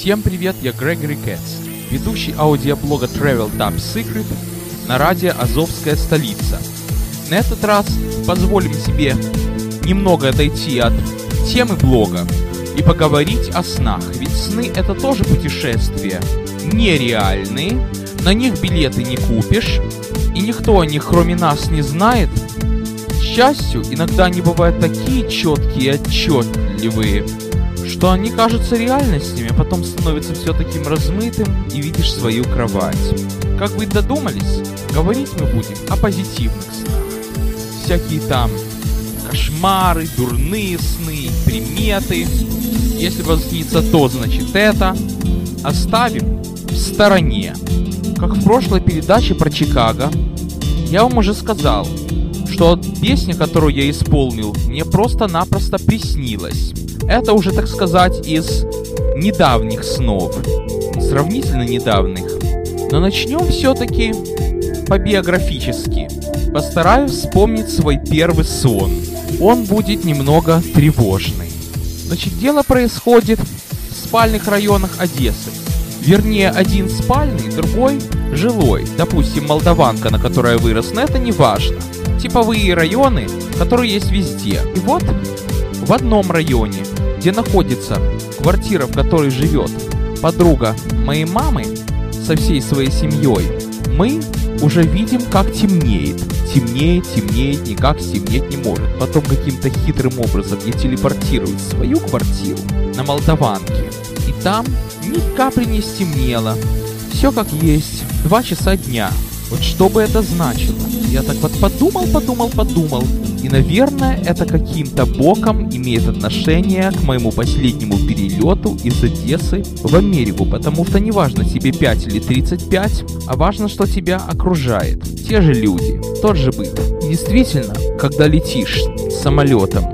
Всем привет, я Грегори Кэтс, ведущий аудиоблога Travel Top Secret на радио «Азовская столица». На этот раз позволим себе немного отойти от темы блога и поговорить о снах, ведь сны это тоже путешествия, нереальные, на них билеты не купишь, и никто о них кроме нас не знает. К счастью, иногда они бывают такие четкие и отчетливые, что они кажутся реальностями, а потом становится все таким размытым и видишь свою кровать. Как вы додумались, говорить мы будем о позитивных снах. Всякие там кошмары, дурные сны, приметы. Если вас снится то, значит это. Оставим в стороне. Как в прошлой передаче про Чикаго, я вам уже сказал, что песня, которую я исполнил, мне просто-напросто приснилась. Это уже, так сказать, из недавних снов, сравнительно недавних. Но начнем все-таки по-биографически. Постараюсь вспомнить свой первый сон. Он будет немного тревожный. Значит, дело происходит в спальных районах Одессы. Вернее, один спальный, другой жилой. Допустим, Молдаванка, на которой я вырос, но это не важно. Типовые районы, которые есть везде. И вот в одном районе, где находится квартира, в которой живет подруга моей мамы со всей своей семьей, мы уже видим, как темнеет. Темнеет, темнеет, никак стемнеть не может. Потом каким-то хитрым образом я телепортирую свою квартиру на Молдаванке. И там ни капли не стемнело. Все как есть. Два часа дня. Вот что бы это значило? Я так вот подумал, подумал, подумал. И, наверное, это каким-то боком имеет отношение к моему последнему перелету из Одессы в Америку, потому что не важно тебе 5 или 35, а важно, что тебя окружает. Те же люди, тот же быт. Действительно, когда летишь самолетом,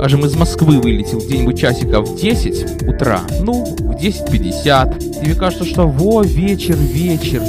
Аж из Москвы вылетел где-нибудь часиков в 10 утра, ну, в 10.50. Тебе кажется, что во, вечер, вечер,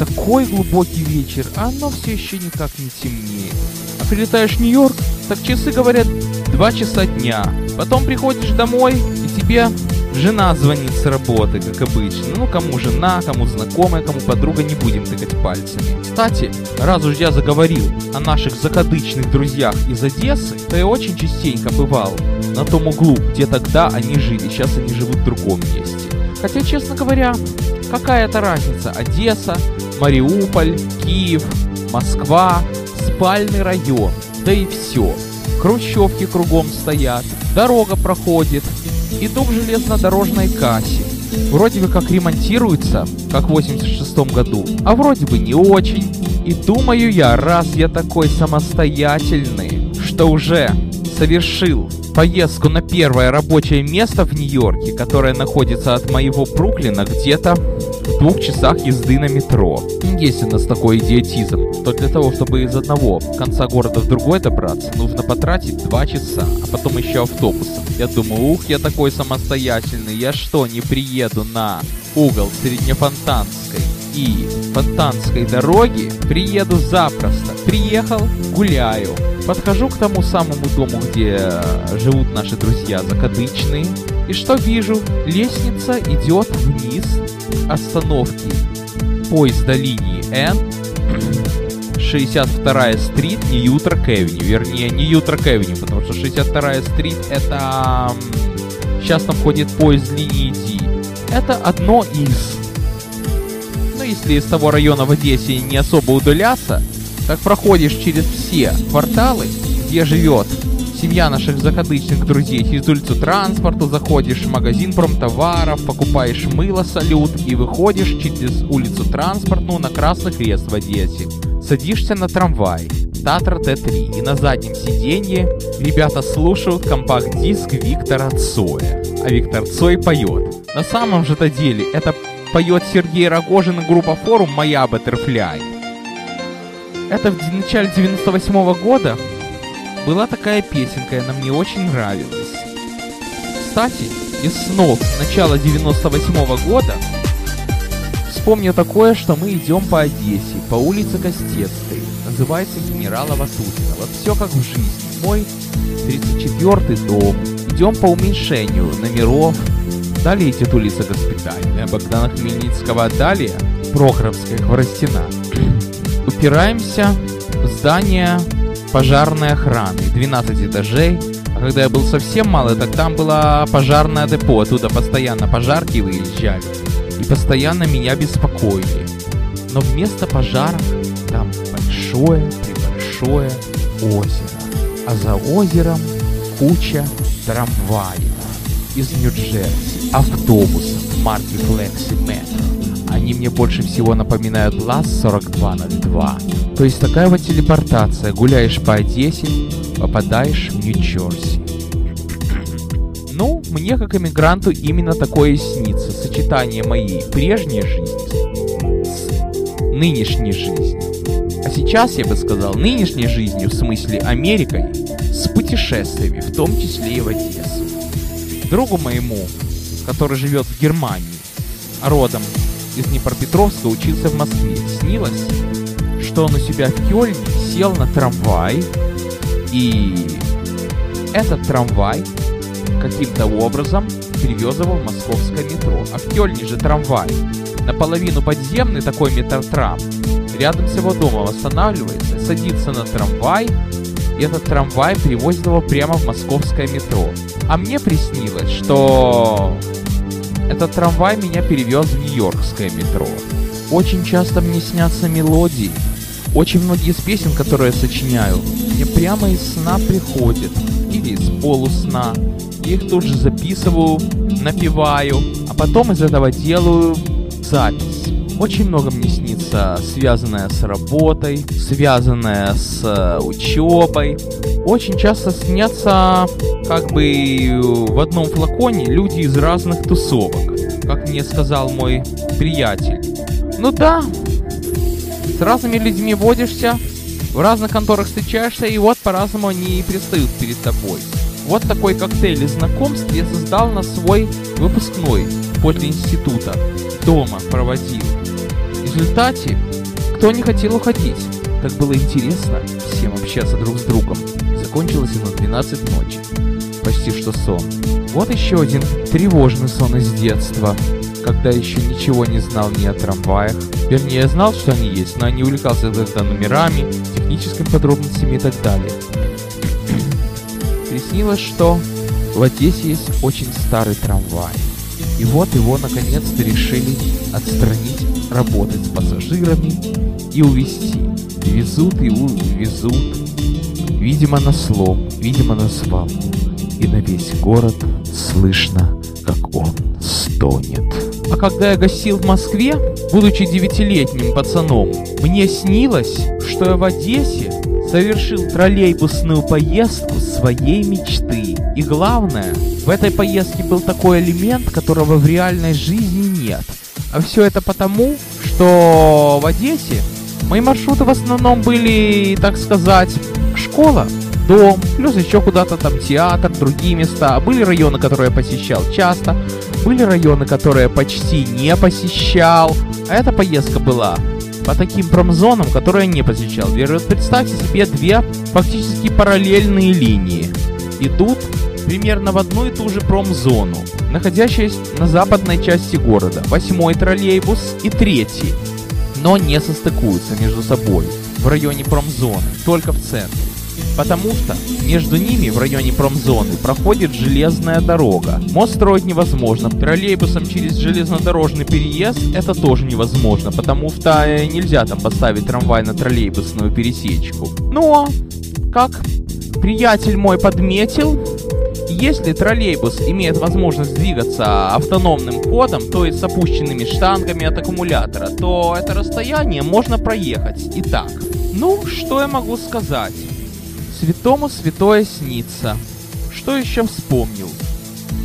такой глубокий вечер, а оно все еще никак не темнеет. А прилетаешь в Нью-Йорк, так часы говорят 2 часа дня. Потом приходишь домой, и тебе жена звонит с работы, как обычно. Ну, кому жена, кому знакомая, кому подруга, не будем тыкать пальцами. Кстати, раз уж я заговорил о наших закадычных друзьях из Одессы, то я очень частенько бывал на том углу, где тогда они жили, сейчас они живут в другом месте. Хотя, честно говоря, какая это разница? Одесса, Мариуполь, Киев, Москва, спальный район, да и все. Хрущевки кругом стоят, дорога проходит, иду к железнодорожной кассе. Вроде бы как ремонтируется, как в 86 году, а вроде бы не очень. И думаю я, раз я такой самостоятельный, что уже совершил поездку на первое рабочее место в Нью-Йорке, которое находится от моего Бруклина где-то в двух часах езды на метро. Есть у нас такой идиотизм, то для того, чтобы из одного конца города в другой добраться, нужно потратить два часа, а потом еще автобусом. Я думаю, ух, я такой самостоятельный, я что, не приеду на угол Среднефонтанской и Фонтанской дороги? Приеду запросто. Приехал, гуляю. Подхожу к тому самому дому, где живут наши друзья закадычные. И что вижу? Лестница идет вниз остановки поезда линии N 62-я street, New Utrecht Avenue. Вернее, не New Utrecht Avenue, потому что 62-я street это... Сейчас там ходит поезд линии D. Это одно из... Если из того района в Одессе не особо удаляться, так проходишь через все кварталы, где живет семья наших закадычных друзей. Через улицу транспорту заходишь в магазин промтоваров, покупаешь мыло салют и выходишь через улицу транспортную на Красный Крест в Одессе. Садишься на трамвай. Татра Т3. И на заднем сиденье ребята слушают компакт-диск Виктора Цоя. А Виктор Цой поет. На самом же-то деле это поет Сергей Рогожин и группа форум «Моя Баттерфляй». Это в начале 98 -го года была такая песенка, и она мне очень нравилась. Кстати, из снов начала 98 -го года вспомню такое, что мы идем по Одессе, по улице Костецкой. Называется Генерала Ватутина. Вот все как в жизни. Мой 34-й дом. Идем по уменьшению номеров. Далее идет улица Госпитальная, Богдана Хмельницкого, далее Прохоровская, Хворостина. Упираемся в здание пожарной охраны, 12 этажей. А когда я был совсем малый, так там было пожарное депо, оттуда постоянно пожарки выезжали. И постоянно меня беспокоили. Но вместо пожаров там большое, прибольшое озеро. А за озером куча трамваев из Нью-Джерси, автобусов марки Flexi Metro. Они мне больше всего напоминают ЛАЗ 4202. То есть такая вот телепортация. Гуляешь по Одессе, попадаешь в Нью-Джерси. Ну, мне как иммигранту именно такое снится. Сочетание моей прежней жизни с нынешней жизнью. А сейчас я бы сказал нынешней жизнью, в смысле Америкой, с путешествиями, в том числе и в Одессу. Другу моему, который живет в Германии, родом из Днепропетровска, учился в Москве, снилось, что он у себя в Кёльне сел на трамвай, и этот трамвай каким-то образом привез его в московское метро. А в Кёльне же трамвай наполовину подземный такой метротрам. Рядом с его домом останавливается, садится на трамвай, и этот трамвай привозит его прямо в московское метро. А мне приснилось, что этот трамвай меня перевез в Нью-Йоркское метро. Очень часто мне снятся мелодии. Очень многие из песен, которые я сочиняю, мне прямо из сна приходят. Или из полусна. Я их тут же записываю, напеваю, а потом из этого делаю запись. Очень много мне снится, связанное с работой, связанное с э, учебой. Очень часто снятся, как бы в одном флаконе, люди из разных тусовок, как мне сказал мой приятель. Ну да, с разными людьми водишься, в разных конторах встречаешься, и вот по-разному они и предстают перед тобой. Вот такой коктейль из знакомств я создал на свой выпускной после института. Дома проводил. Результате, кто не хотел уходить, так было интересно всем общаться друг с другом. Закончилось оно 12 ночи. Почти что сон. Вот еще один тревожный сон из детства, когда еще ничего не знал ни о трамваях. Вернее, я знал, что они есть, но не увлекался тогда номерами, техническими подробностями и так далее. Приснилось, что в Одессе есть очень старый трамвай. И вот его наконец-то решили отстранить, работать с пассажирами и увезти. Везут его, везут. Видимо, на слом, видимо, на свалку. И на весь город слышно, как он стонет. А когда я гостил в Москве, будучи девятилетним пацаном, мне снилось, что я в Одессе совершил троллейбусную поездку своей мечты. И главное, в этой поездке был такой элемент, которого в реальной жизни нет. А все это потому, что в Одессе мои маршруты в основном были, так сказать, школа, дом, плюс еще куда-то там театр, другие места. Были районы, которые я посещал часто, были районы, которые я почти не посещал. А эта поездка была по таким промзонам, которые я не посещал. Вот представьте себе две фактически параллельные линии. Идут примерно в одну и ту же промзону, находящуюся на западной части города. Восьмой троллейбус и третий, но не состыкуются между собой в районе промзоны, только в центре потому что между ними в районе промзоны проходит железная дорога. Мост строить невозможно, троллейбусом через железнодорожный переезд это тоже невозможно, потому что э, нельзя там поставить трамвай на троллейбусную пересечку. Но, как приятель мой подметил, если троллейбус имеет возможность двигаться автономным ходом, то есть с опущенными штангами от аккумулятора, то это расстояние можно проехать. Итак, ну, что я могу сказать? Святому святое снится. Что еще вспомнил?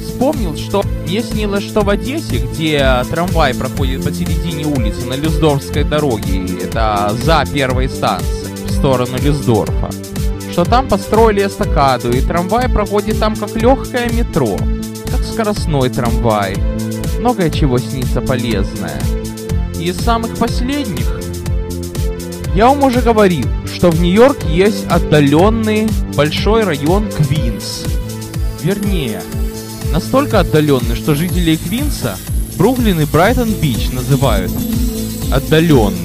Вспомнил, что мне снилось, что в Одессе, где трамвай проходит посередине улицы на Люсдорфской дороге, это за первой станцией, в сторону Люсдорфа, что там построили эстакаду, и трамвай проходит там как легкое метро, как скоростной трамвай. Многое чего снится полезное. И из самых последних я вам уже говорил, что в Нью-Йорк есть отдаленный большой район Квинс. Вернее, Настолько отдаленный, что жители Квинса Бруклин и Брайтон-Бич называют отдаленным.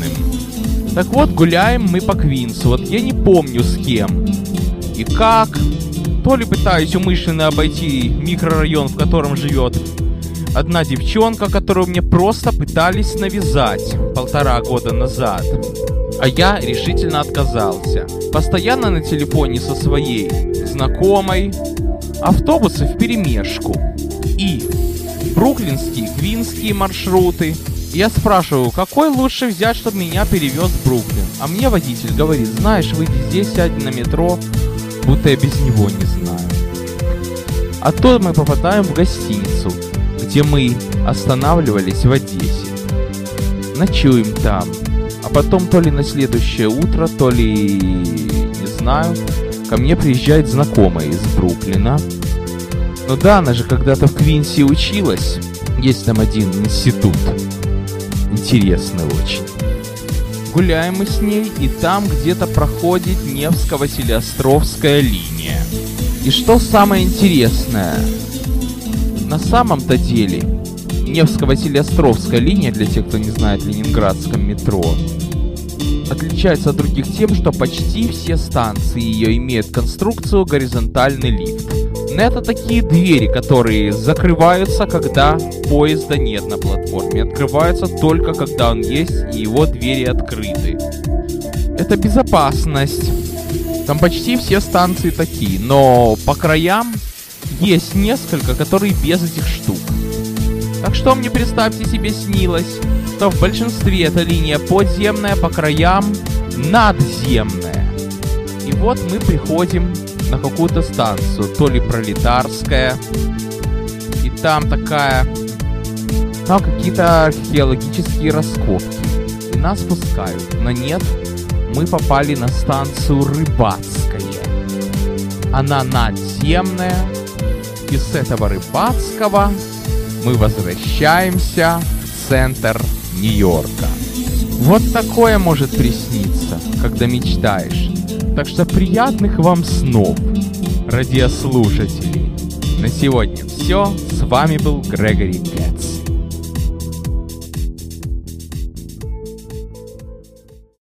Так вот, гуляем мы по Квинсу. Вот я не помню с кем и как. То ли пытаюсь умышленно обойти микрорайон, в котором живет одна девчонка, которую мне просто пытались навязать полтора года назад. А я решительно отказался. Постоянно на телефоне со своей знакомой. Автобусы в перемешку. И бруклинские, квинские маршруты. Я спрашиваю, какой лучше взять, чтобы меня перевез в Бруклин? А мне водитель говорит, знаешь, выйди здесь, сядь на метро, будто я без него не знаю. А то мы попадаем в гостиницу, где мы останавливались в Одессе. Ночуем там. А потом то ли на следующее утро, то ли... не знаю, ко мне приезжает знакомая из Бруклина. Ну да, она же когда-то в Квинсе училась. Есть там один институт. Интересный очень. Гуляем мы с ней, и там где-то проходит Невско-Василиостровская линия. И что самое интересное, на самом-то деле Невско-Василиостровская линия, для тех, кто не знает ленинградском метро, отличается от других тем, что почти все станции ее имеют конструкцию горизонтальный лифт. Это такие двери, которые закрываются, когда поезда нет на платформе. Открываются только когда он есть и его двери открыты. Это безопасность. Там почти все станции такие, но по краям есть несколько, которые без этих штук. Так что мне, представьте себе, снилось, что в большинстве эта линия подземная, по краям надземная. И вот мы приходим на какую-то станцию, то ли пролетарская, и там такая, там какие-то археологические раскопки, и нас пускают, но нет, мы попали на станцию Рыбацкая. Она надземная, и с этого Рыбацкого мы возвращаемся в центр Нью-Йорка. Вот такое может присниться, когда мечтаешь. Так что приятных вам снов, радиослушатели. На сегодня все. С вами был Грегори Кэтс.